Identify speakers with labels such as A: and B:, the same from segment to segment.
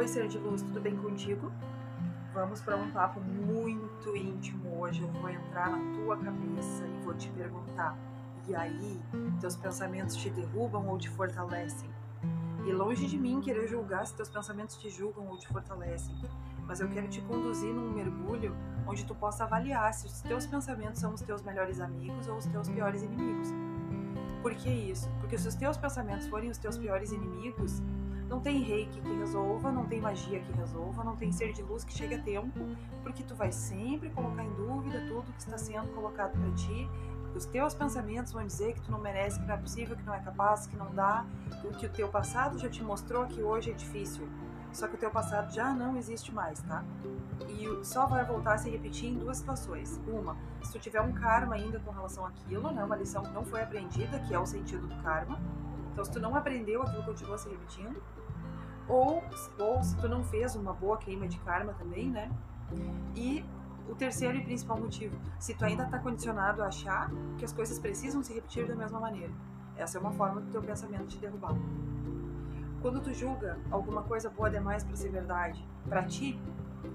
A: Oi, ser de luz, tudo bem contigo? Vamos para um papo muito íntimo hoje. Eu vou entrar na tua cabeça e vou te perguntar: e aí, teus pensamentos te derrubam ou te fortalecem? E longe de mim querer julgar se teus pensamentos te julgam ou te fortalecem, mas eu quero te conduzir num mergulho onde tu possa avaliar se os teus pensamentos são os teus melhores amigos ou os teus piores inimigos. Por que isso? Porque se os teus pensamentos forem os teus piores inimigos, não tem reiki que resolva, não tem magia que resolva, não tem ser de luz que chegue a tempo, porque tu vai sempre colocar em dúvida tudo que está sendo colocado para ti. Os teus pensamentos vão dizer que tu não merece, que não é possível, que não é capaz, que não dá, que o teu passado já te mostrou que hoje é difícil. Só que o teu passado já não existe mais, tá? E só vai voltar a se repetir em duas situações. Uma, se tu tiver um karma ainda com relação àquilo, né? Uma lição que não foi aprendida, que é o sentido do karma. Então, se tu não aprendeu, aquilo continua se repetindo. Ou, ou se tu não fez uma boa queima de karma também, né? E o terceiro e principal motivo, se tu ainda está condicionado a achar que as coisas precisam se repetir da mesma maneira. Essa é uma forma do teu pensamento te derrubar. Quando tu julga alguma coisa boa demais para ser verdade para ti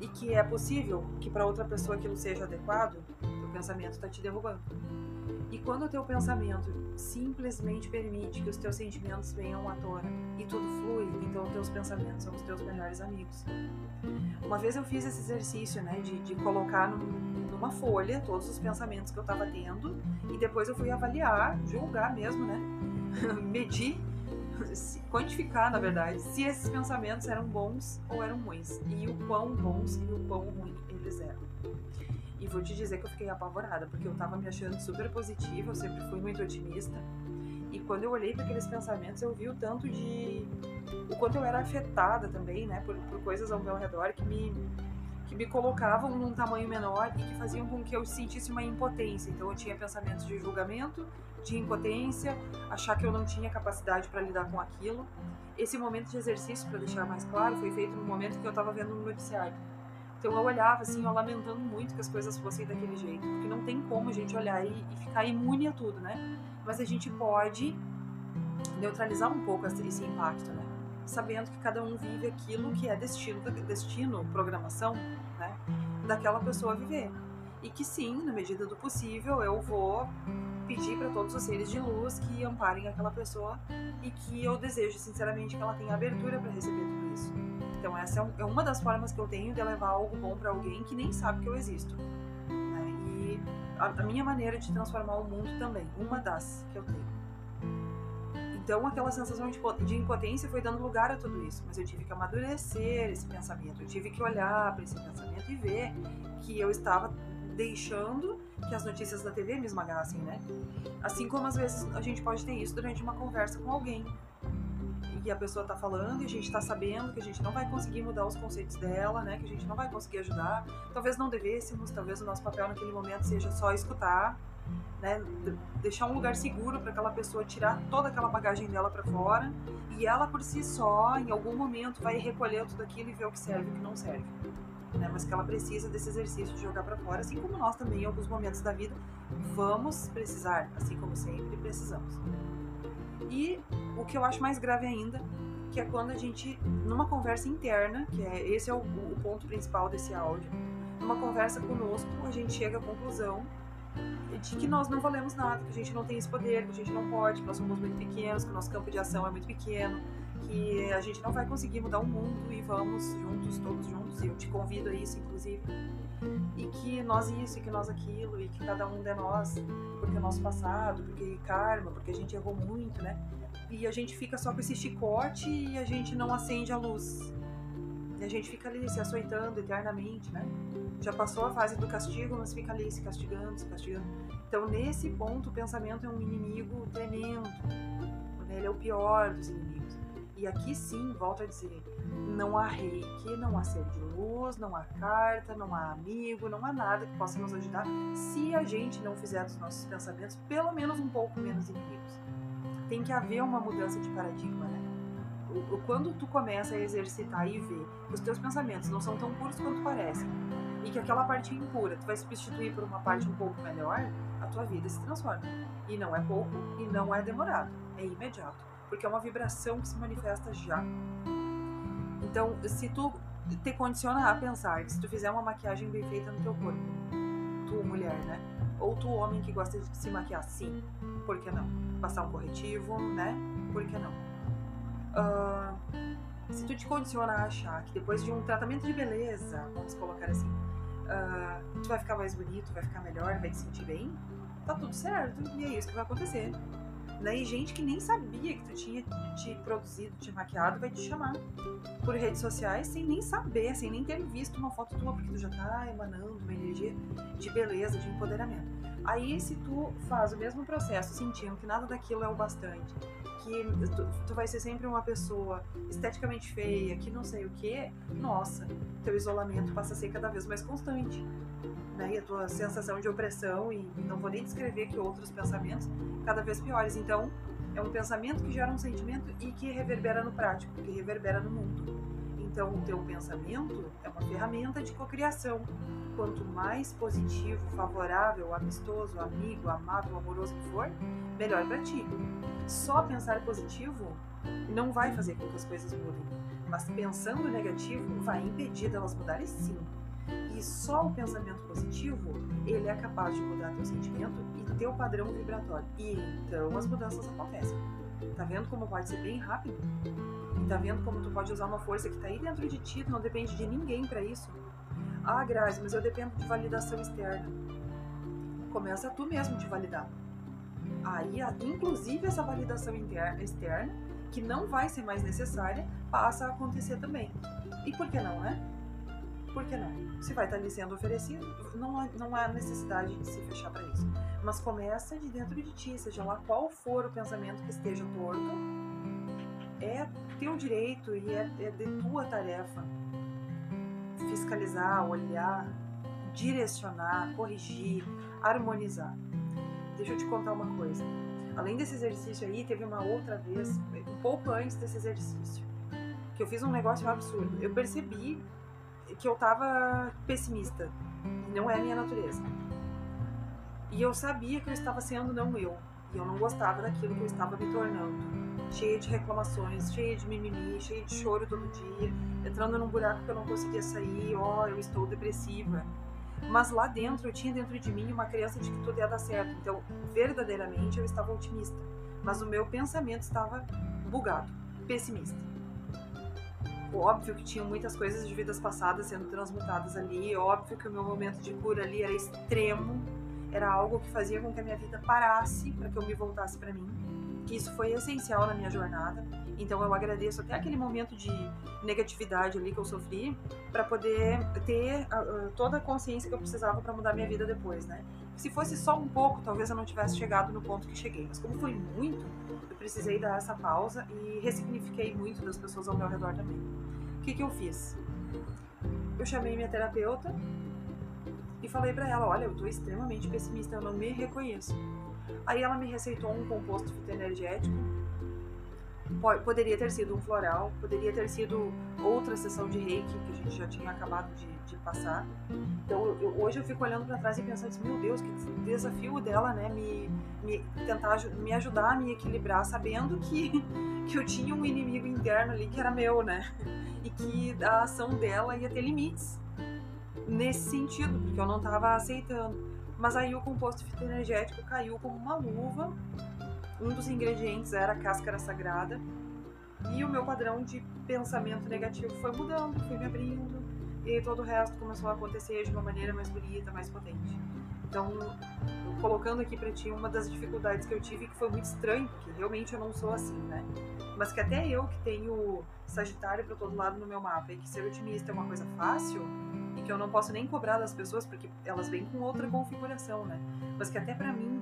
A: e que é possível que para outra pessoa aquilo seja adequado, teu pensamento está te derrubando. E quando o teu pensamento simplesmente permite que os teus sentimentos venham à tona e tudo flui, então os teus pensamentos são os teus melhores amigos. Uma vez eu fiz esse exercício, né, de, de colocar num, numa folha todos os pensamentos que eu estava tendo e depois eu fui avaliar, julgar mesmo, né, medir, quantificar, na verdade, se esses pensamentos eram bons ou eram ruins e o quão bons e o quão ruins eles eram. E vou te dizer que eu fiquei apavorada, porque eu tava me achando super positiva, eu sempre fui muito otimista. E quando eu olhei para aqueles pensamentos, eu vi o tanto de. o quanto eu era afetada também, né, por, por coisas ao meu redor que me, que me colocavam num tamanho menor e que faziam com que eu sentisse uma impotência. Então eu tinha pensamentos de julgamento, de impotência, achar que eu não tinha capacidade para lidar com aquilo. Esse momento de exercício, para deixar mais claro, foi feito no momento que eu estava vendo um noticiário. Então eu olhava assim, eu lamentando muito que as coisas fossem daquele jeito, porque não tem como a gente olhar e, e ficar imune a tudo, né? Mas a gente pode neutralizar um pouco esse impacto, né? Sabendo que cada um vive aquilo que é destino, destino, programação, né? Daquela pessoa viver. E que sim, na medida do possível, eu vou pedir para todos os seres de luz que amparem aquela pessoa e que eu desejo sinceramente que ela tenha abertura para receber tudo isso. Então essa é, é uma das formas que eu tenho de levar algo bom para alguém que nem sabe que eu existo. Né? E a, a minha maneira de transformar o mundo também, uma das que eu tenho. Então aquela sensação de, impotência foi dando lugar a tudo isso, mas eu tive que amadurecer esse pensamento, eu tive que olhar para esse pensamento e ver que eu estava deixando que as notícias da TV me esmagassem, né? Assim como às vezes a gente pode ter isso durante uma conversa com alguém que a pessoa está falando e a gente está sabendo que a gente não vai conseguir mudar os conceitos dela, né? Que a gente não vai conseguir ajudar. Talvez não devêssemos, talvez o nosso papel naquele momento seja só escutar, né? Deixar um lugar seguro para aquela pessoa tirar toda aquela bagagem dela para fora e ela por si só, em algum momento, vai recolher tudo aquilo e ver o que serve e o que não serve. Né, mas que ela precisa desse exercício de jogar para fora, assim como nós também, em alguns momentos da vida, vamos precisar, assim como sempre precisamos. E o que eu acho mais grave ainda, que é quando a gente, numa conversa interna, que é esse é o, o ponto principal desse áudio, numa conversa conosco, a gente chega à conclusão de que nós não valemos nada, que a gente não tem esse poder, que a gente não pode, que nós somos muito pequenos, que o nosso campo de ação é muito pequeno, que a gente não vai conseguir mudar o mundo e vamos juntos, todos juntos, e eu te convido a isso, inclusive, e que nós isso, e que nós aquilo, e que cada um de nós, porque o nosso passado, porque karma, porque a gente errou muito, né? E a gente fica só com esse chicote e a gente não acende a luz. E a gente fica ali se açoitando eternamente, né? Já passou a fase do castigo, mas fica ali se castigando, se castigando. Então, nesse ponto, o pensamento é um inimigo tremendo. Ele é o pior dos inimigos. E aqui sim, volto a dizer, não há reiki, não há ser de luz, não há carta, não há amigo, não há nada que possa nos ajudar se a gente não fizer dos nossos pensamentos pelo menos um pouco menos inimigos. Tem que haver uma mudança de paradigma, né? Quando tu começa a exercitar e ver que os teus pensamentos não são tão puros quanto parecem, e que aquela parte impura tu vai substituir por uma parte um pouco melhor, a tua vida se transforma. E não é pouco e não é demorado, é imediato porque é uma vibração que se manifesta já. Então, se tu te condiciona a pensar que se tu fizer uma maquiagem bem feita no teu corpo, tu mulher, né? Ou tu homem que gosta de se maquiar, sim, por que não? Passar um corretivo, né? Por que não? Uh, se tu te condiciona a achar que depois de um tratamento de beleza, vamos colocar assim, uh, tu vai ficar mais bonito, vai ficar melhor, vai te sentir bem, tá tudo certo. E é isso que vai acontecer. E gente que nem sabia que tu tinha te produzido, te maquiado, vai te chamar por redes sociais sem nem saber, sem nem ter visto uma foto tua, porque tu já tá emanando uma energia de beleza, de empoderamento. Aí, se tu faz o mesmo processo, sentindo que nada daquilo é o bastante, que tu, tu vai ser sempre uma pessoa esteticamente feia, que não sei o que, nossa, teu isolamento passa a ser cada vez mais constante né? E a tua sensação de opressão, e não vou nem descrever que outros pensamentos, cada vez piores. Então, é um pensamento que gera um sentimento e que reverbera no prático, que reverbera no mundo. Então, o teu pensamento é uma ferramenta de cocriação. Quanto mais positivo, favorável, amistoso, amigo, amável, amoroso que for, melhor para ti. Só pensar positivo não vai fazer com que as coisas mudem, mas pensando negativo vai impedir delas mudarem sim. E só o pensamento positivo, ele é capaz de mudar teu sentimento e teu padrão vibratório. E então as mudanças acontecem. Tá vendo como pode ser bem rápido? E tá vendo como tu pode usar uma força que tá aí dentro de ti, tu não depende de ninguém para isso? Ah, Grazi, mas eu dependo de validação externa. Começa tu mesmo te validar. Aí, inclusive essa validação interna, externa, que não vai ser mais necessária, passa a acontecer também. E por que não, né? por que não? Se vai estar lhe sendo oferecido, não há, não há necessidade de se fechar para isso. Mas começa de dentro de ti, seja lá qual for o pensamento que esteja torto, é teu direito e é, é de tua tarefa fiscalizar, olhar, direcionar, corrigir, harmonizar. Deixa eu te contar uma coisa. Além desse exercício aí, teve uma outra vez, um pouco antes desse exercício, que eu fiz um negócio absurdo. Eu percebi que eu tava pessimista. Não é a minha natureza. E eu sabia que eu estava sendo não eu. E eu não gostava daquilo que eu estava me tornando. Cheia de reclamações, cheia de mimimi, cheia de choro todo dia, entrando num buraco que eu não conseguia sair, ó, oh, eu estou depressiva. Mas lá dentro, eu tinha dentro de mim uma crença de que tudo ia dar certo. Então, verdadeiramente, eu estava otimista. Mas o meu pensamento estava bugado, pessimista óbvio que tinha muitas coisas de vidas passadas sendo transmutadas ali, óbvio que o meu momento de cura ali era extremo, era algo que fazia com que a minha vida parasse para que eu me voltasse para mim. Que isso foi essencial na minha jornada. Então eu agradeço até aquele momento de negatividade ali que eu sofri para poder ter uh, toda a consciência que eu precisava para mudar minha vida depois, né? Se fosse só um pouco, talvez eu não tivesse chegado no ponto que cheguei. Mas como foi muito, eu precisei dar essa pausa e ressignifiquei muito das pessoas ao meu redor também que, que eu fiz? Eu chamei minha terapeuta e falei para ela: Olha, eu tô extremamente pessimista, eu não me reconheço. Aí ela me receitou um composto fitoenergético. Poderia ter sido um floral, poderia ter sido outra sessão de reiki que a gente já tinha acabado de, de passar. Então eu, hoje eu fico olhando para trás e pensando assim, meu Deus, que desafio dela, né? Me, me tentar me ajudar a me equilibrar, sabendo que, que eu tinha um inimigo interno ali que era meu, né? e que a ação dela ia ter limites nesse sentido, porque eu não estava aceitando. Mas aí o composto fitoenergético caiu como uma luva. Um dos ingredientes era a cáscara sagrada. E o meu padrão de pensamento negativo foi mudando, foi me abrindo. E todo o resto começou a acontecer de uma maneira mais bonita, mais potente. Então, colocando aqui para ti uma das dificuldades que eu tive, que foi muito estranho, porque realmente eu não sou assim, né? Mas que até eu que tenho Sagitário para todo lado no meu mapa e que ser otimista é uma coisa fácil e que eu não posso nem cobrar das pessoas porque elas vêm com outra configuração, né? Mas que até para mim,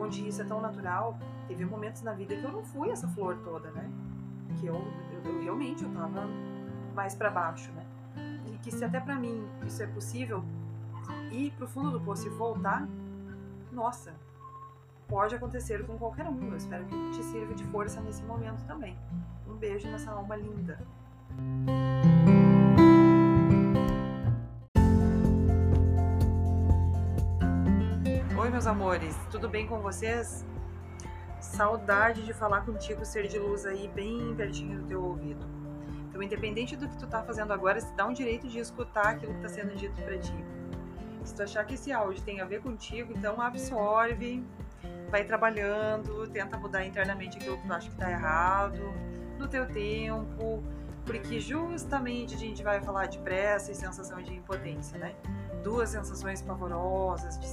A: onde isso é tão natural, teve momentos na vida que eu não fui essa flor toda, né? Que eu, eu, eu realmente eu tava mais para baixo, né? E que se até para mim isso é possível, ir pro fundo do poço e voltar, nossa, pode acontecer com qualquer um. Eu espero que te sirva de força nesse momento também. Um beijo nessa alma linda. Meus amores, tudo bem com vocês? Saudade de falar contigo, ser de luz aí, bem pertinho do teu ouvido. Então, independente do que tu tá fazendo agora, se dá um direito de escutar aquilo que está sendo dito para ti. Se tu achar que esse áudio tem a ver contigo, então absorve, vai trabalhando, tenta mudar internamente aquilo que tu acha que tá errado, no teu tempo, porque justamente a gente vai falar de pressa e sensação de impotência, né? Duas sensações pavorosas de.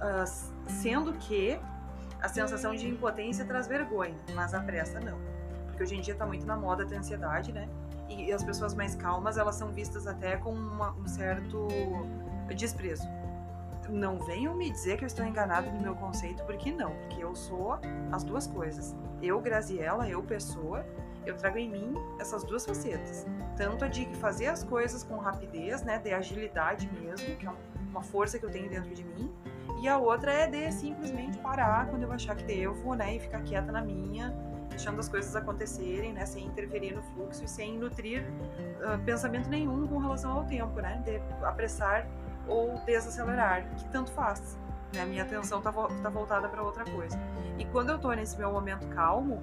A: Uh, sendo que a sensação de impotência traz vergonha, mas a pressa não. Porque hoje em dia está muito na moda ter ansiedade, né? E as pessoas mais calmas, elas são vistas até com uma, um certo desprezo. Não venham me dizer que eu estou enganado no meu conceito, porque não, porque eu sou as duas coisas. Eu, Graziella, eu, pessoa, eu trago em mim essas duas facetas. Tanto a de fazer as coisas com rapidez, né, de agilidade mesmo, que é uma força que eu tenho dentro de mim, e a outra é de simplesmente parar quando eu achar que devo, né, e ficar quieta na minha, deixando as coisas acontecerem, né, sem interferir no fluxo e sem nutrir uh, pensamento nenhum com relação ao tempo, né, de apressar ou desacelerar, que tanto faz. Né, minha atenção tá, tá voltada para outra coisa. E quando eu tô nesse meu momento calmo,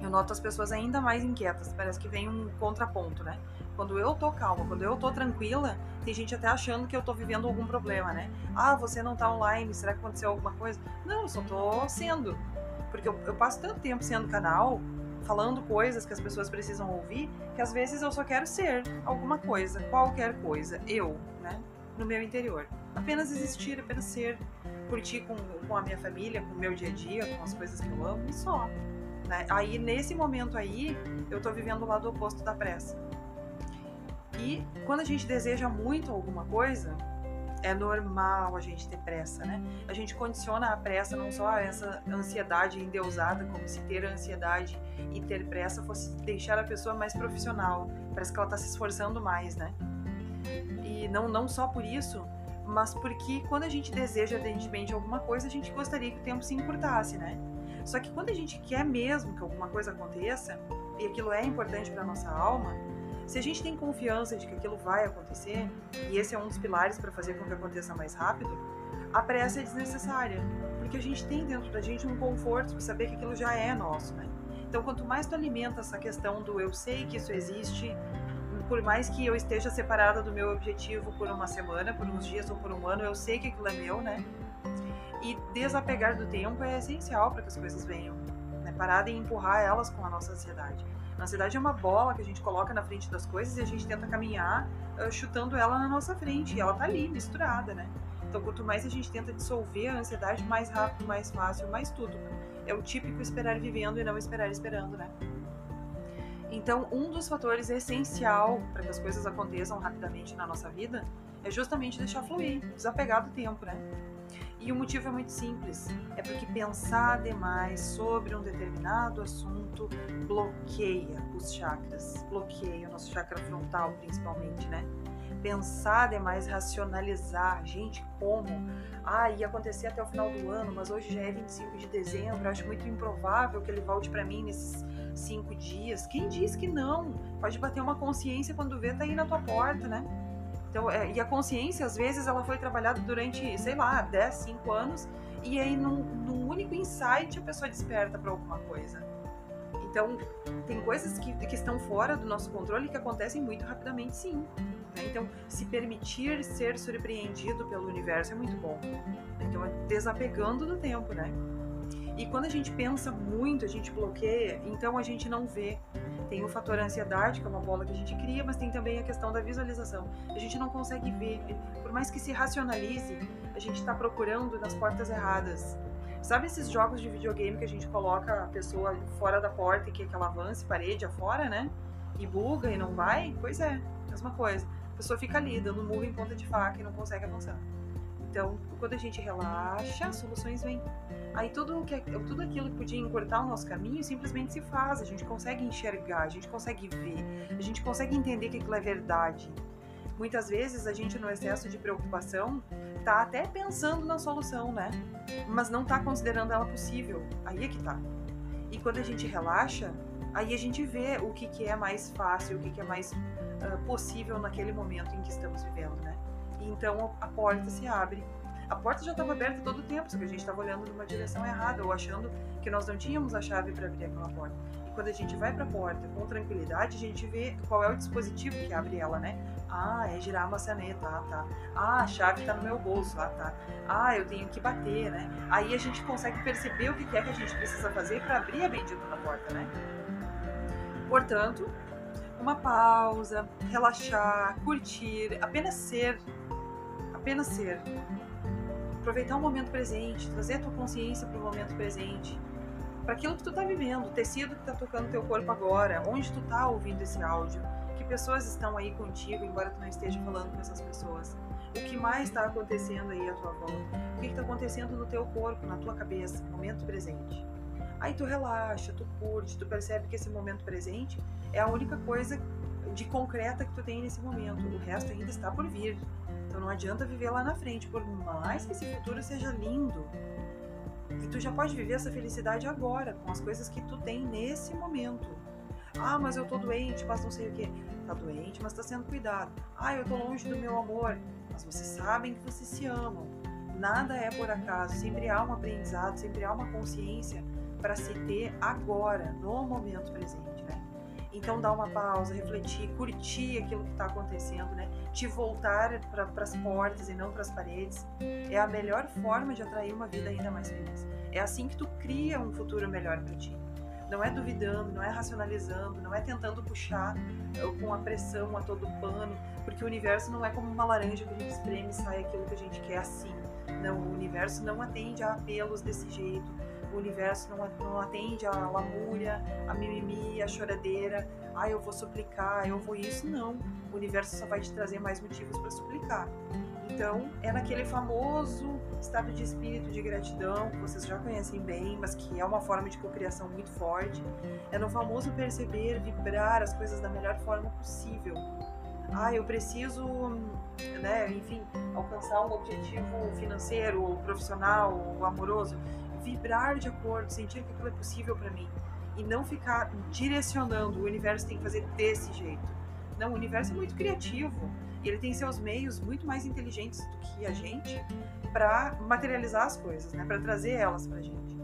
A: eu noto as pessoas ainda mais inquietas. Parece que vem um contraponto, né? Quando eu tô calma, quando eu tô tranquila, tem gente até achando que eu tô vivendo algum problema, né? Ah, você não tá online, será que aconteceu alguma coisa? Não, eu só tô sendo. Porque eu, eu passo tanto tempo sendo canal, falando coisas que as pessoas precisam ouvir, que às vezes eu só quero ser alguma coisa, qualquer coisa, eu, né? No meu interior. Apenas existir, apenas ser, curtir com, com a minha família, com o meu dia a dia, com as coisas que eu amo e só. Né? Aí, nesse momento aí, eu tô vivendo o lado oposto da pressa. E quando a gente deseja muito alguma coisa, é normal a gente ter pressa, né? A gente condiciona a pressa não só a essa ansiedade endeusada, como se ter ansiedade e ter pressa fosse deixar a pessoa mais profissional. Parece que ela tá se esforçando mais, né? E não, não só por isso, mas porque quando a gente deseja ardentemente alguma coisa, a gente gostaria que o tempo se encurtasse, né? Só que quando a gente quer mesmo que alguma coisa aconteça, e aquilo é importante para nossa alma, se a gente tem confiança de que aquilo vai acontecer, e esse é um dos pilares para fazer com que aconteça mais rápido, a pressa é desnecessária, porque a gente tem dentro da gente um conforto de saber que aquilo já é nosso, né? Então, quanto mais tu alimenta essa questão do eu sei que isso existe, por mais que eu esteja separada do meu objetivo por uma semana, por uns dias ou por um ano, eu sei que aquilo é meu, né? E desapegar do tempo é essencial para que as coisas venham. Né? Parar de empurrar elas com a nossa ansiedade. A ansiedade é uma bola que a gente coloca na frente das coisas e a gente tenta caminhar uh, chutando ela na nossa frente. E ela tá ali, misturada, né? Então, quanto mais a gente tenta dissolver a ansiedade, mais rápido, mais fácil, mais tudo. É o típico esperar vivendo e não esperar esperando, né? Então, um dos fatores essencial para que as coisas aconteçam rapidamente na nossa vida é justamente deixar fluir, desapegar do tempo, né? E o motivo é muito simples: é porque pensar demais sobre um determinado assunto bloqueia os chakras, bloqueia o nosso chakra frontal, principalmente, né? Pensar demais, racionalizar, gente, como? Ah, ia acontecer até o final do ano, mas hoje já é 25 de dezembro, acho muito improvável que ele volte para mim nesses cinco dias. Quem diz que não? Pode bater uma consciência quando vê, tá aí na tua porta, né? Então, é, e a consciência, às vezes, ela foi trabalhada durante, sei lá, 10, 5 anos, e aí num, num único insight a pessoa desperta para alguma coisa. Então, tem coisas que, que estão fora do nosso controle que acontecem muito rapidamente, sim. Né? Então, se permitir ser surpreendido pelo universo é muito bom. Então, é desapegando do tempo, né? E quando a gente pensa muito, a gente bloqueia, então a gente não vê. Tem o fator ansiedade, que é uma bola que a gente cria, mas tem também a questão da visualização. A gente não consegue ver. Por mais que se racionalize, a gente está procurando nas portas erradas. Sabe esses jogos de videogame que a gente coloca a pessoa fora da porta e que ela avance parede afora, né? E buga e não vai? Pois é, mesma coisa. A pessoa fica ali, dando murro em ponta de faca e não consegue avançar. Então, quando a gente relaxa, soluções vêm. Aí tudo, que, tudo aquilo que podia encurtar o nosso caminho simplesmente se faz. A gente consegue enxergar, a gente consegue ver, a gente consegue entender que aquilo é verdade. Muitas vezes a gente, no excesso de preocupação, tá até pensando na solução, né? Mas não tá considerando ela possível. Aí é que tá. E quando a gente relaxa, aí a gente vê o que, que é mais fácil, o que, que é mais uh, possível naquele momento em que estamos vivendo, né? E então a porta se abre. A porta já estava aberta todo o tempo, só que a gente estava olhando numa direção errada ou achando que nós não tínhamos a chave para abrir aquela porta. E quando a gente vai para a porta com tranquilidade, a gente vê qual é o dispositivo que abre ela, né? Ah, é girar a maçaneta, ah, tá. Ah, a chave está no meu bolso, ah, tá. Ah, eu tenho que bater, né? Aí a gente consegue perceber o que é que a gente precisa fazer para abrir a bendita da porta, né? Portanto, uma pausa, relaxar, curtir, apenas ser, apenas ser. Aproveitar o momento presente, trazer a tua consciência para o momento presente, para aquilo que tu está vivendo, o tecido que está tocando teu corpo agora, onde tu está ouvindo esse áudio, que pessoas estão aí contigo, embora tu não esteja falando com essas pessoas. O que mais está acontecendo aí à tua volta? O que está acontecendo no teu corpo, na tua cabeça, momento presente? Aí tu relaxa, tu curte, tu percebe que esse momento presente é a única coisa de concreta que tu tem nesse momento. O resto ainda está por vir. Então não adianta viver lá na frente, por mais que esse futuro seja lindo. E tu já pode viver essa felicidade agora, com as coisas que tu tem nesse momento. Ah, mas eu tô doente, mas não sei o que. Tá doente, mas tá sendo cuidado. Ah, eu tô longe do meu amor. Mas vocês sabem que vocês se amam. Nada é por acaso, sempre há um aprendizado, sempre há uma consciência para se ter agora, no momento presente, né? Então dá uma pausa, refletir, curtir aquilo que está acontecendo, né? Te voltar para as portas e não para as paredes é a melhor forma de atrair uma vida ainda mais feliz. É assim que tu cria um futuro melhor para ti. Não é duvidando, não é racionalizando, não é tentando puxar eh, com a pressão a todo pano, porque o universo não é como uma laranja que a gente espreme e sai aquilo que a gente quer assim. Não, o universo não atende a apelos desse jeito o universo não, não atende a lamúria, a mimimi, a choradeira, ah, eu vou suplicar, eu vou isso, não. O universo só vai te trazer mais motivos para suplicar. Então, é naquele famoso estado de espírito de gratidão, que vocês já conhecem bem, mas que é uma forma de cocriação muito forte. É no famoso perceber, vibrar as coisas da melhor forma possível. Ah, eu preciso, né, enfim, alcançar um objetivo financeiro, ou profissional, ou amoroso vibrar de acordo, sentir que aquilo é possível para mim e não ficar direcionando o universo tem que fazer desse jeito. Não, o universo é muito criativo e ele tem seus meios muito mais inteligentes do que a gente para materializar as coisas, né? Para trazer elas para gente.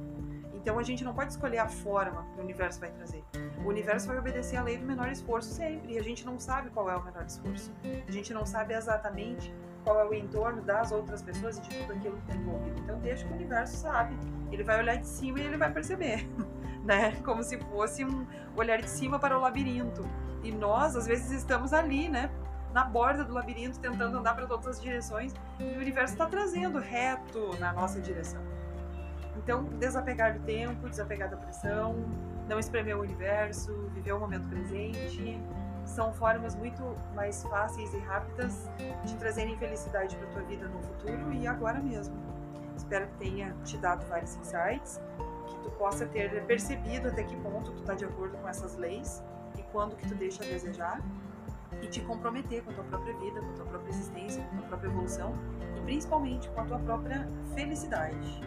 A: Então a gente não pode escolher a forma que o universo vai trazer. O universo vai obedecer a lei do menor esforço sempre e a gente não sabe qual é o menor esforço. A gente não sabe exatamente qual é o entorno das outras pessoas e de tudo aquilo que está envolvido. Então deixa que o universo sabe. Ele vai olhar de cima e ele vai perceber, né? Como se fosse um olhar de cima para o labirinto. E nós, às vezes, estamos ali, né? Na borda do labirinto, tentando andar para todas as direções, e o universo está trazendo reto na nossa direção. Então, desapegar do tempo, desapegar da pressão, não espremer o universo, viver o momento presente, são formas muito mais fáceis e rápidas de trazerem felicidade para tua vida no futuro e agora mesmo. Espero que tenha te dado vários insights, que tu possa ter percebido até que ponto tu está de acordo com essas leis e quando que tu deixa a desejar e te comprometer com a tua própria vida, com a tua própria existência, com a tua própria evolução e principalmente com a tua própria felicidade.